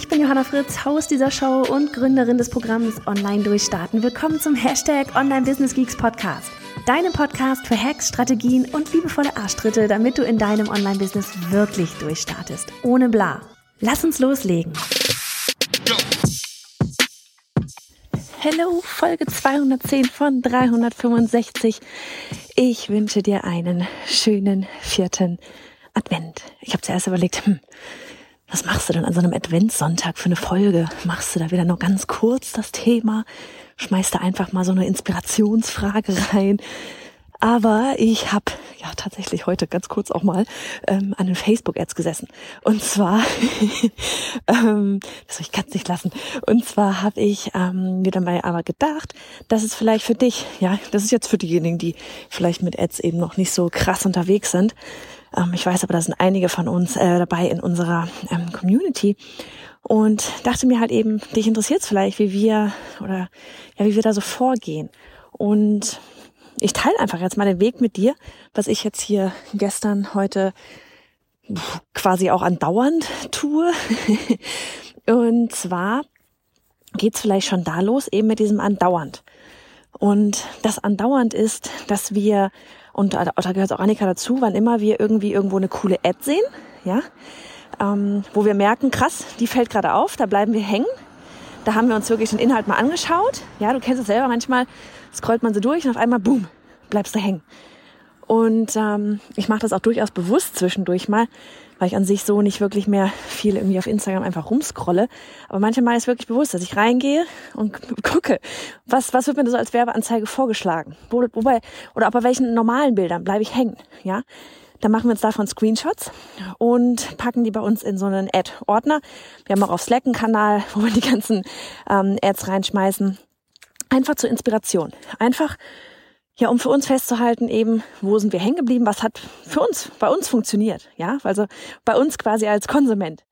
Ich bin Johanna Fritz, Haus dieser Show und Gründerin des Programms Online Durchstarten. Willkommen zum Hashtag Online Business Geeks Podcast. Deinem Podcast für Hacks, Strategien und liebevolle Arschtritte, damit du in deinem Online-Business wirklich durchstartest. Ohne bla. Lass uns loslegen. Hello, Folge 210 von 365. Ich wünsche dir einen schönen vierten Advent. Ich habe zuerst überlegt, hm, was machst du denn an so einem Adventssonntag für eine Folge? Machst du da wieder nur ganz kurz das Thema? Schmeißt da einfach mal so eine Inspirationsfrage rein? Aber ich habe ja tatsächlich heute ganz kurz auch mal ähm, an den Facebook-Ads gesessen. Und zwar, ähm, das ich es nicht lassen. Und zwar habe ich ähm, mir dabei aber gedacht, dass es vielleicht für dich, ja, das ist jetzt für diejenigen, die vielleicht mit Ads eben noch nicht so krass unterwegs sind, ähm, ich weiß aber, da sind einige von uns äh, dabei in unserer ähm, Community und dachte mir halt eben, dich interessiert es vielleicht, wie wir oder ja, wie wir da so vorgehen. Und ich teile einfach jetzt mal den Weg mit dir, was ich jetzt hier gestern, heute quasi auch andauernd tue. Und zwar geht's vielleicht schon da los, eben mit diesem andauernd. Und das andauernd ist, dass wir und da, da gehört auch Annika dazu, wann immer wir irgendwie irgendwo eine coole Ad sehen, ja, ähm, wo wir merken, krass, die fällt gerade auf, da bleiben wir hängen. Da haben wir uns wirklich den Inhalt mal angeschaut. Ja, du kennst es selber, manchmal scrollt man so durch und auf einmal, boom, bleibst du hängen. Und ähm, ich mache das auch durchaus bewusst zwischendurch mal, weil ich an sich so nicht wirklich mehr viel irgendwie auf Instagram einfach rumscrolle. Aber manchmal ist wirklich bewusst, dass ich reingehe und gucke, was, was wird mir so als Werbeanzeige vorgeschlagen? Wo, wobei, oder auch bei welchen normalen Bildern bleibe ich hängen, ja? Dann machen wir uns davon Screenshots und packen die bei uns in so einen Ad-Ordner. Wir haben auch auf Slack einen Kanal, wo wir die ganzen ähm, Ads reinschmeißen. Einfach zur Inspiration. Einfach ja, um für uns festzuhalten, eben, wo sind wir hängen geblieben, was hat für uns, bei uns funktioniert, ja, also bei uns quasi als Konsument.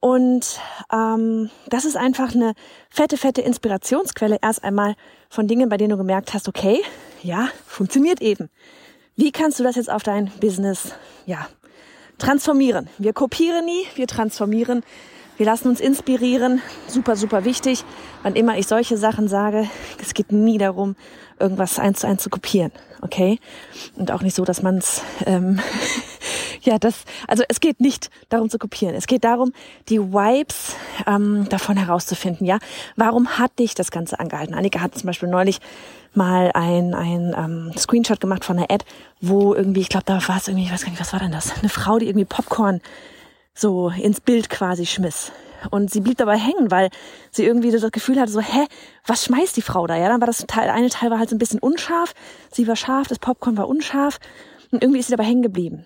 Und ähm, das ist einfach eine fette, fette Inspirationsquelle erst einmal von Dingen, bei denen du gemerkt hast, okay, ja, funktioniert eben. Wie kannst du das jetzt auf dein Business, ja, transformieren? Wir kopieren nie, wir transformieren. Wir lassen uns inspirieren. Super, super wichtig. Wann immer ich solche Sachen sage, es geht nie darum, irgendwas eins zu eins zu kopieren, okay? Und auch nicht so, dass man es, ähm, ja, das, also es geht nicht darum zu kopieren. Es geht darum, die Vibes ähm, davon herauszufinden, ja? Warum hat dich das Ganze angehalten? Annika hat zum Beispiel neulich mal ein, ein ähm, Screenshot gemacht von einer Ad, wo irgendwie, ich glaube, da war es irgendwie, ich weiß gar nicht, was war denn das? Eine Frau, die irgendwie Popcorn so ins Bild quasi schmiss. Und sie blieb dabei hängen, weil sie irgendwie das Gefühl hatte, so, hä, was schmeißt die Frau da? Ja, dann war das Teil, eine Teil war halt so ein bisschen unscharf, sie war scharf, das Popcorn war unscharf und irgendwie ist sie dabei hängen geblieben.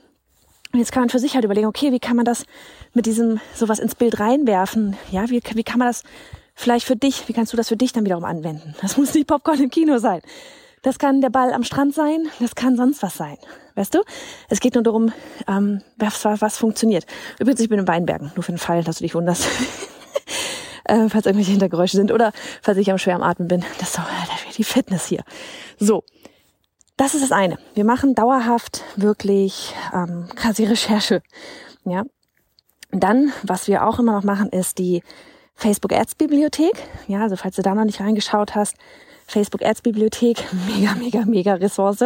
Und jetzt kann man für sich halt überlegen, okay, wie kann man das mit diesem sowas ins Bild reinwerfen? Ja, wie, wie kann man das vielleicht für dich, wie kannst du das für dich dann wiederum anwenden? Das muss nicht Popcorn im Kino sein. Das kann der Ball am Strand sein, das kann sonst was sein. Weißt du? Es geht nur darum, ähm, was, was funktioniert. Übrigens, ich bin in Weinbergen, nur für den Fall, dass du dich wunderst. äh, falls irgendwelche Hintergeräusche sind oder falls ich am schwer am Atmen bin. Das ist so die Fitness hier. So, das ist das eine. Wir machen dauerhaft wirklich ähm, quasi Recherche. Ja. Dann, was wir auch immer noch machen, ist die Facebook Ads Bibliothek. Ja, also falls du da noch nicht reingeschaut hast, Facebook Ads Bibliothek, mega, mega, mega Ressource,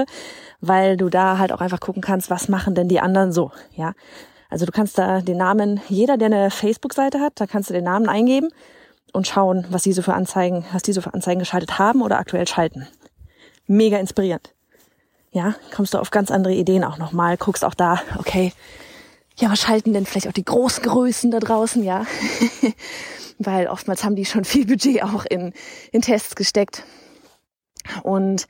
weil du da halt auch einfach gucken kannst, was machen denn die anderen so, ja. Also du kannst da den Namen, jeder, der eine Facebook-Seite hat, da kannst du den Namen eingeben und schauen, was die so für Anzeigen, was die so für Anzeigen geschaltet haben oder aktuell schalten. Mega inspirierend. Ja, kommst du auf ganz andere Ideen auch nochmal, guckst auch da, okay, ja, was schalten denn vielleicht auch die Großgrößen da draußen, ja? Weil oftmals haben die schon viel Budget auch in, in Tests gesteckt. Und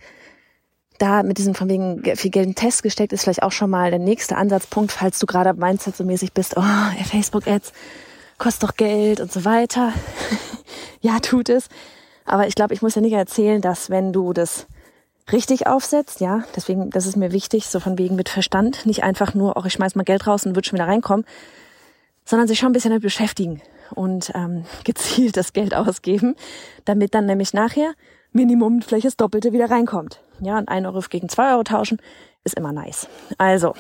da mit diesem von wegen viel Geld in Test gesteckt ist vielleicht auch schon mal der nächste Ansatzpunkt, falls du gerade Mindset so mäßig bist, oh, Facebook-Ads kostet doch Geld und so weiter. ja, tut es. Aber ich glaube, ich muss ja nicht erzählen, dass wenn du das richtig aufsetzt, ja, deswegen, das ist mir wichtig, so von wegen mit Verstand, nicht einfach nur, auch ich schmeiß mal Geld raus und wird schon wieder reinkommen, sondern sich schon ein bisschen damit beschäftigen und ähm, gezielt das Geld ausgeben, damit dann nämlich nachher Minimum vielleicht das Doppelte wieder reinkommt. Ja, und ein Euro gegen zwei Euro tauschen ist immer nice. Also,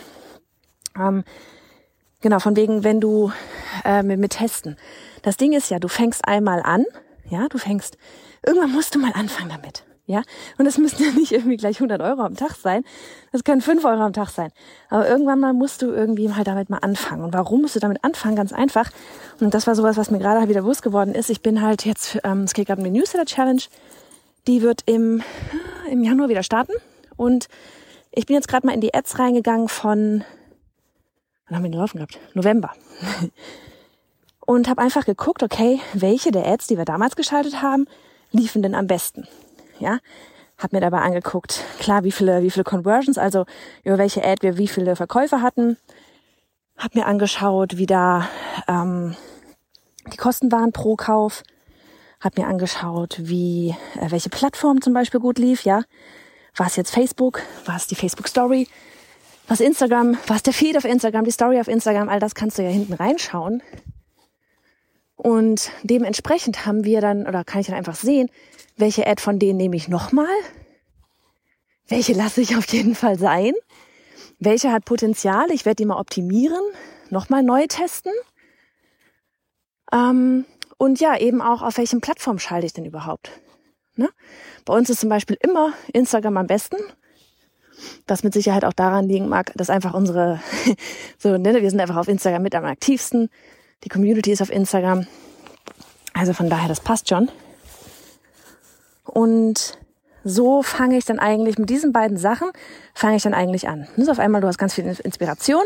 ähm, genau, von wegen, wenn du äh, mit, mit Testen. Das Ding ist ja, du fängst einmal an, ja, du fängst, irgendwann musst du mal anfangen damit. Ja, und das müssen ja nicht irgendwie gleich 100 Euro am Tag sein. Das können 5 Euro am Tag sein. Aber irgendwann mal musst du irgendwie halt damit mal anfangen. Und warum musst du damit anfangen? Ganz einfach. Und das war sowas, was mir gerade wieder bewusst geworden ist. Ich bin halt jetzt, ähm, es geht gerade um die Newsletter Challenge. Die wird im, im Januar wieder starten. Und ich bin jetzt gerade mal in die Ads reingegangen von, wann haben wir den laufen gehabt? November. Und habe einfach geguckt, okay, welche der Ads, die wir damals geschaltet haben, liefen denn am besten ja. Hab mir dabei angeguckt, klar, wie viele, wie viele Conversions, also über welche Ad wir wie viele Verkäufe hatten. Hab mir angeschaut, wie da ähm, die Kosten waren pro Kauf. Hab mir angeschaut, wie äh, welche Plattform zum Beispiel gut lief, ja. War es jetzt Facebook? War es die Facebook Story? Was Instagram? War es der Feed auf Instagram? Die Story auf Instagram? All das kannst du ja hinten reinschauen. Und dementsprechend haben wir dann, oder kann ich dann einfach sehen, welche Ad von denen nehme ich nochmal? Welche lasse ich auf jeden Fall sein? Welche hat Potenzial? Ich werde die mal optimieren, nochmal neu testen. Ähm, und ja, eben auch, auf welchen Plattform schalte ich denn überhaupt? Ne? Bei uns ist zum Beispiel immer Instagram am besten. Was mit Sicherheit auch daran liegen mag, dass einfach unsere, so, ne, wir sind einfach auf Instagram mit am aktivsten. Die Community ist auf Instagram. Also von daher, das passt schon. Und so fange ich dann eigentlich mit diesen beiden Sachen, fange ich dann eigentlich an. Das ist auf einmal, du hast ganz viel Inspiration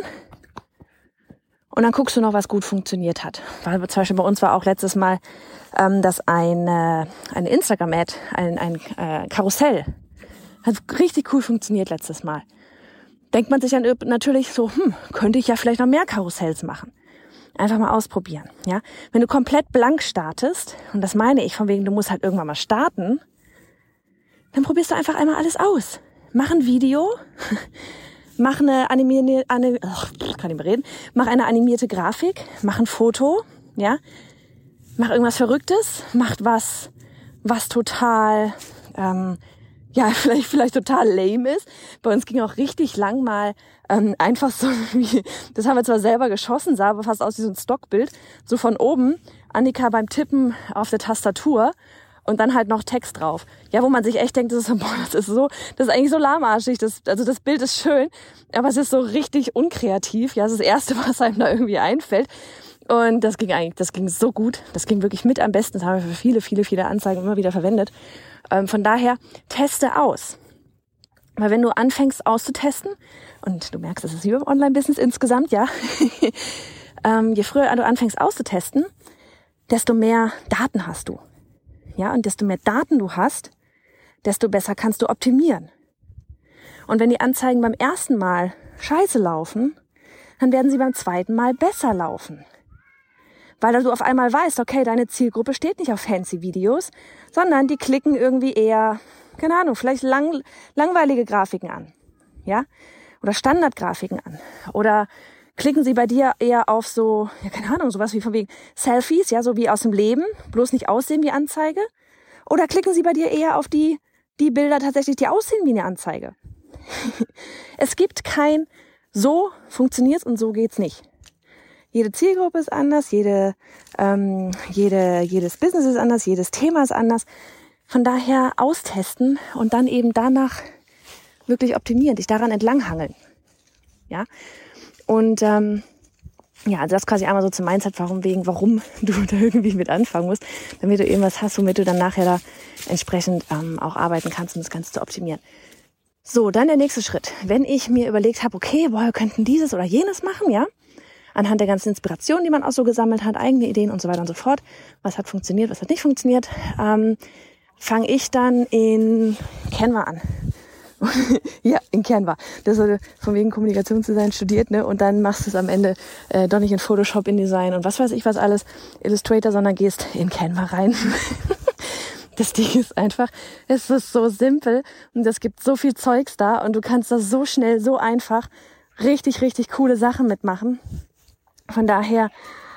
und dann guckst du noch, was gut funktioniert hat. Weil zum Beispiel bei uns war auch letztes Mal, ähm, dass eine, eine Instagram-Ad, ein, ein äh, Karussell, hat richtig cool funktioniert letztes Mal. Denkt man sich dann natürlich so, hm, könnte ich ja vielleicht noch mehr Karussells machen. Einfach mal ausprobieren, ja. Wenn du komplett blank startest, und das meine ich von wegen, du musst halt irgendwann mal starten, dann probierst du einfach einmal alles aus. Mach ein Video, mach eine animierte, oh, kann nicht mehr reden, mach eine animierte Grafik, mach ein Foto, ja, mach irgendwas Verrücktes, mach was, was total, ähm, ja, vielleicht, vielleicht total lame ist. Bei uns ging auch richtig lang mal ähm, einfach so wie, das haben wir zwar selber geschossen, sah aber fast aus wie so ein Stockbild, so von oben, Annika beim Tippen auf der Tastatur und dann halt noch Text drauf. Ja, wo man sich echt denkt, das ist, boah, das ist so, das ist eigentlich so lahmarschig. Das, also das Bild ist schön, aber es ist so richtig unkreativ. Ja, das ist das Erste, was einem da irgendwie einfällt. Und das ging eigentlich, das ging so gut. Das ging wirklich mit am besten. Das haben wir für viele, viele, viele Anzeigen immer wieder verwendet. Ähm, von daher, teste aus. Weil wenn du anfängst auszutesten, und du merkst, das ist wie beim Online-Business insgesamt, ja, ähm, je früher du anfängst auszutesten, desto mehr Daten hast du. Ja, und desto mehr Daten du hast, desto besser kannst du optimieren. Und wenn die Anzeigen beim ersten Mal scheiße laufen, dann werden sie beim zweiten Mal besser laufen. Weil du auf einmal weißt, okay, deine Zielgruppe steht nicht auf fancy Videos, sondern die klicken irgendwie eher, keine Ahnung, vielleicht lang, langweilige Grafiken an. Ja? Oder Standardgrafiken an. Oder klicken sie bei dir eher auf so, ja, keine Ahnung, sowas wie von wegen Selfies, ja, so wie aus dem Leben, bloß nicht aussehen wie Anzeige? Oder klicken sie bei dir eher auf die, die Bilder tatsächlich, die aussehen wie eine Anzeige? es gibt kein so funktioniert's und so geht's nicht. Jede Zielgruppe ist anders, jede, ähm, jede, jedes Business ist anders, jedes Thema ist anders. Von daher austesten und dann eben danach wirklich optimieren, dich daran entlanghangeln. Ja, und ähm, ja, also das quasi einmal so zum Mindset, warum wegen, warum du da irgendwie mit anfangen musst, damit du irgendwas hast, womit du dann nachher da entsprechend ähm, auch arbeiten kannst, um das Ganze zu optimieren. So, dann der nächste Schritt. Wenn ich mir überlegt habe, okay, boah, wir könnten dieses oder jenes machen, ja, anhand der ganzen Inspiration, die man auch so gesammelt hat, eigene Ideen und so weiter und so fort, was hat funktioniert, was hat nicht funktioniert, ähm, fange ich dann in Canva an. ja, in Canva. Das ist von wegen Kommunikationsdesign studiert, ne? Und dann machst du es am Ende äh, doch nicht in Photoshop, InDesign und was weiß ich was alles, Illustrator, sondern gehst in Canva rein. Das Ding ist einfach, es ist so simpel und es gibt so viel Zeugs da und du kannst da so schnell, so einfach richtig, richtig coole Sachen mitmachen. Von daher,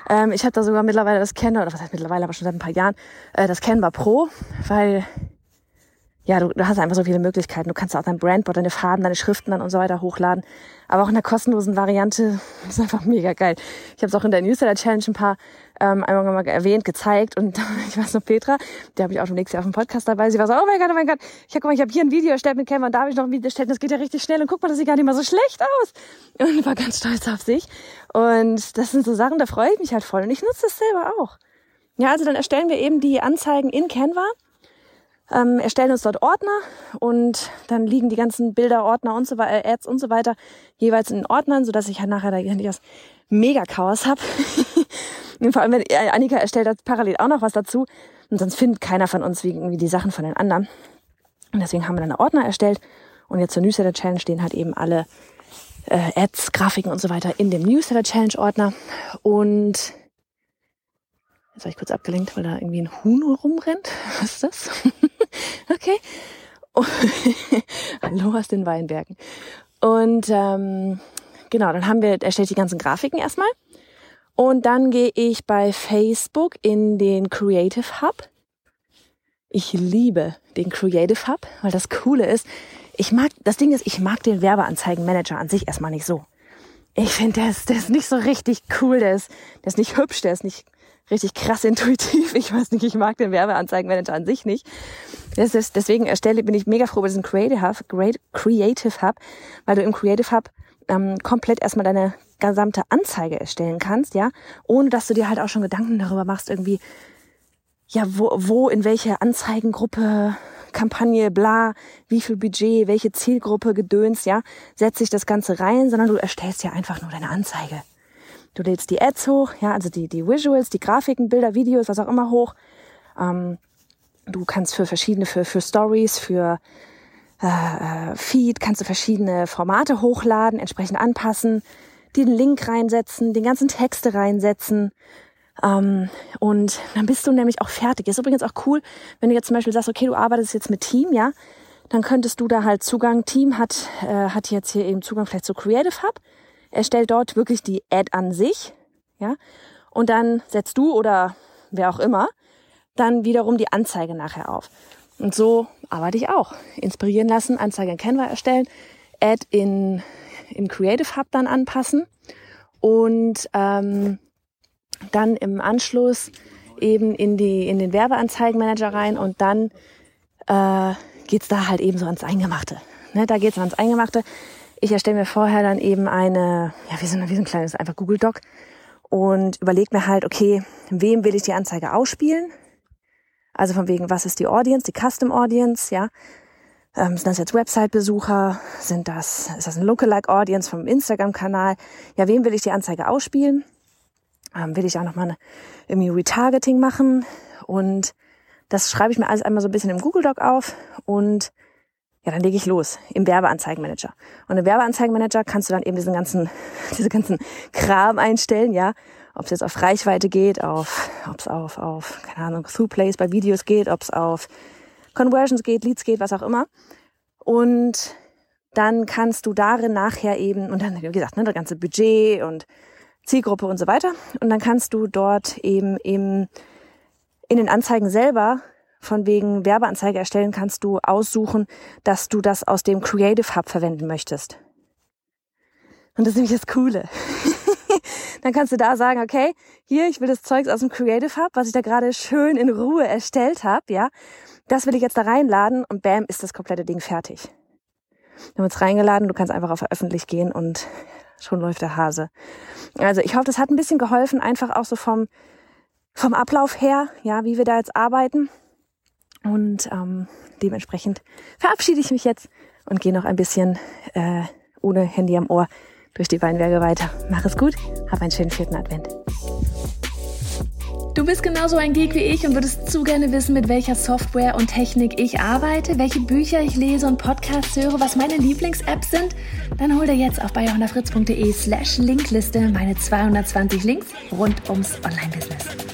ähm, ich habe da sogar mittlerweile das Canva, oder was heißt mittlerweile, aber schon seit ein paar Jahren, äh, das Canva Pro, weil ja, du, du hast einfach so viele Möglichkeiten. Du kannst auch dein Brandboard, deine Farben, deine Schriften dann und so weiter hochladen. Aber auch in der kostenlosen Variante ist einfach mega geil. Ich habe es auch in der Newsletter Challenge ein paar ähm, einmal mal erwähnt, gezeigt und ich weiß noch Petra, der habe ich auch schon nächstes Jahr auf dem Podcast dabei. Sie war so, oh mein Gott, oh mein Gott, ich habe ich hab hier ein Video erstellt mit Canva und da habe ich noch ein Video erstellt. Das geht ja richtig schnell und guck mal, das sieht gar nicht mal so schlecht aus. Und war ganz stolz auf sich. Und das sind so Sachen, da freue ich mich halt voll und ich nutze das selber auch. Ja, also dann erstellen wir eben die Anzeigen in Canva ähm, erstellen uns dort Ordner und dann liegen die ganzen Bilder, Ordner und so weiter, Ads und so weiter jeweils in Ordnern, sodass ich halt nachher da nicht das Mega-Chaos habe. vor allem, wenn äh, Annika erstellt hat parallel auch noch was dazu und sonst findet keiner von uns irgendwie die Sachen von den anderen. Und deswegen haben wir dann einen Ordner erstellt und jetzt zur Newsletter Challenge stehen halt eben alle äh, Ads, Grafiken und so weiter in dem Newsletter Challenge Ordner und Jetzt habe ich kurz abgelenkt, weil da irgendwie ein Huhn rumrennt. Was ist das? okay. Oh. Hallo aus den Weinbergen. Und ähm, genau, dann haben wir erstellt die ganzen Grafiken erstmal. Und dann gehe ich bei Facebook in den Creative Hub. Ich liebe den Creative Hub, weil das Coole ist, ich mag, das Ding ist, ich mag den Werbeanzeigenmanager an sich erstmal nicht so. Ich finde, der ist, der ist nicht so richtig cool, der ist, der ist nicht hübsch, der ist nicht richtig krass intuitiv. Ich weiß nicht, ich mag den Werbeanzeigenmanager an sich nicht. Das ist, deswegen erstelle, bin ich mega froh über diesen Creative Hub, Great Creative Hub, weil du im Creative Hub ähm, komplett erstmal deine gesamte Anzeige erstellen kannst, ja, ohne dass du dir halt auch schon Gedanken darüber machst, irgendwie, ja, wo, wo in welche Anzeigengruppe, Kampagne, bla, wie viel Budget, welche Zielgruppe, Gedöns, ja, setze ich das Ganze rein, sondern du erstellst ja einfach nur deine Anzeige. Du lädst die Ads hoch, ja, also die, die Visuals, die Grafiken, Bilder, Videos, was auch immer hoch. Ähm, du kannst für verschiedene, für, für Stories, für äh, äh, Feed, kannst du verschiedene Formate hochladen, entsprechend anpassen, den Link reinsetzen, den ganzen Texte reinsetzen. Ähm, und dann bist du nämlich auch fertig. Ist übrigens auch cool, wenn du jetzt zum Beispiel sagst, okay, du arbeitest jetzt mit Team, ja, dann könntest du da halt Zugang, Team hat, äh, hat jetzt hier eben Zugang vielleicht zu Creative Hub erstellt dort wirklich die Ad an sich, ja, und dann setzt du oder wer auch immer dann wiederum die Anzeige nachher auf. Und so arbeite ich auch. Inspirieren lassen, Anzeige in Canva erstellen, Ad in, in Creative Hub dann anpassen und ähm, dann im Anschluss eben in, die, in den Werbeanzeigenmanager rein und dann äh, geht's da halt eben so ans Eingemachte. Ne, da geht's ans Eingemachte. Ich erstelle mir vorher dann eben eine, ja, wie so, ein, wie so ein kleines, einfach Google Doc und überlege mir halt, okay, wem will ich die Anzeige ausspielen? Also von wegen, was ist die Audience, die Custom Audience, ja? Ähm, sind das jetzt Website-Besucher? Sind das, ist das ein Lookalike Audience vom Instagram-Kanal? Ja, wem will ich die Anzeige ausspielen? Ähm, will ich auch nochmal irgendwie Retargeting machen? Und das schreibe ich mir alles einmal so ein bisschen im Google Doc auf und ja, dann lege ich los im Werbeanzeigenmanager. Und im Werbeanzeigenmanager kannst du dann eben diesen ganzen, diese ganzen Kram einstellen, ja. Ob es jetzt auf Reichweite geht, auf, ob es auf, auf, keine Ahnung, Throughplays bei Videos geht, ob es auf Conversions geht, Leads geht, was auch immer. Und dann kannst du darin nachher eben, und dann, wie gesagt, ne, das ganze Budget und Zielgruppe und so weiter. Und dann kannst du dort eben im, in den Anzeigen selber von wegen Werbeanzeige erstellen, kannst du aussuchen, dass du das aus dem Creative Hub verwenden möchtest. Und das ist nämlich das Coole. Dann kannst du da sagen, okay, hier, ich will das Zeugs aus dem Creative Hub, was ich da gerade schön in Ruhe erstellt habe, ja, das will ich jetzt da reinladen und bam, ist das komplette Ding fertig. Wir haben es reingeladen, du kannst einfach auf veröffentlicht gehen und schon läuft der Hase. Also ich hoffe, das hat ein bisschen geholfen, einfach auch so vom, vom Ablauf her, ja, wie wir da jetzt arbeiten. Und ähm, dementsprechend verabschiede ich mich jetzt und gehe noch ein bisschen äh, ohne Handy am Ohr durch die Weinberge weiter. Mach es gut, hab einen schönen vierten Advent. Du bist genauso ein Geek wie ich und würdest zu gerne wissen, mit welcher Software und Technik ich arbeite, welche Bücher ich lese und Podcasts höre, was meine Lieblings-Apps sind? Dann hol dir jetzt auf bayerhonderfritz.de slash Linkliste meine 220 Links rund ums Online-Business.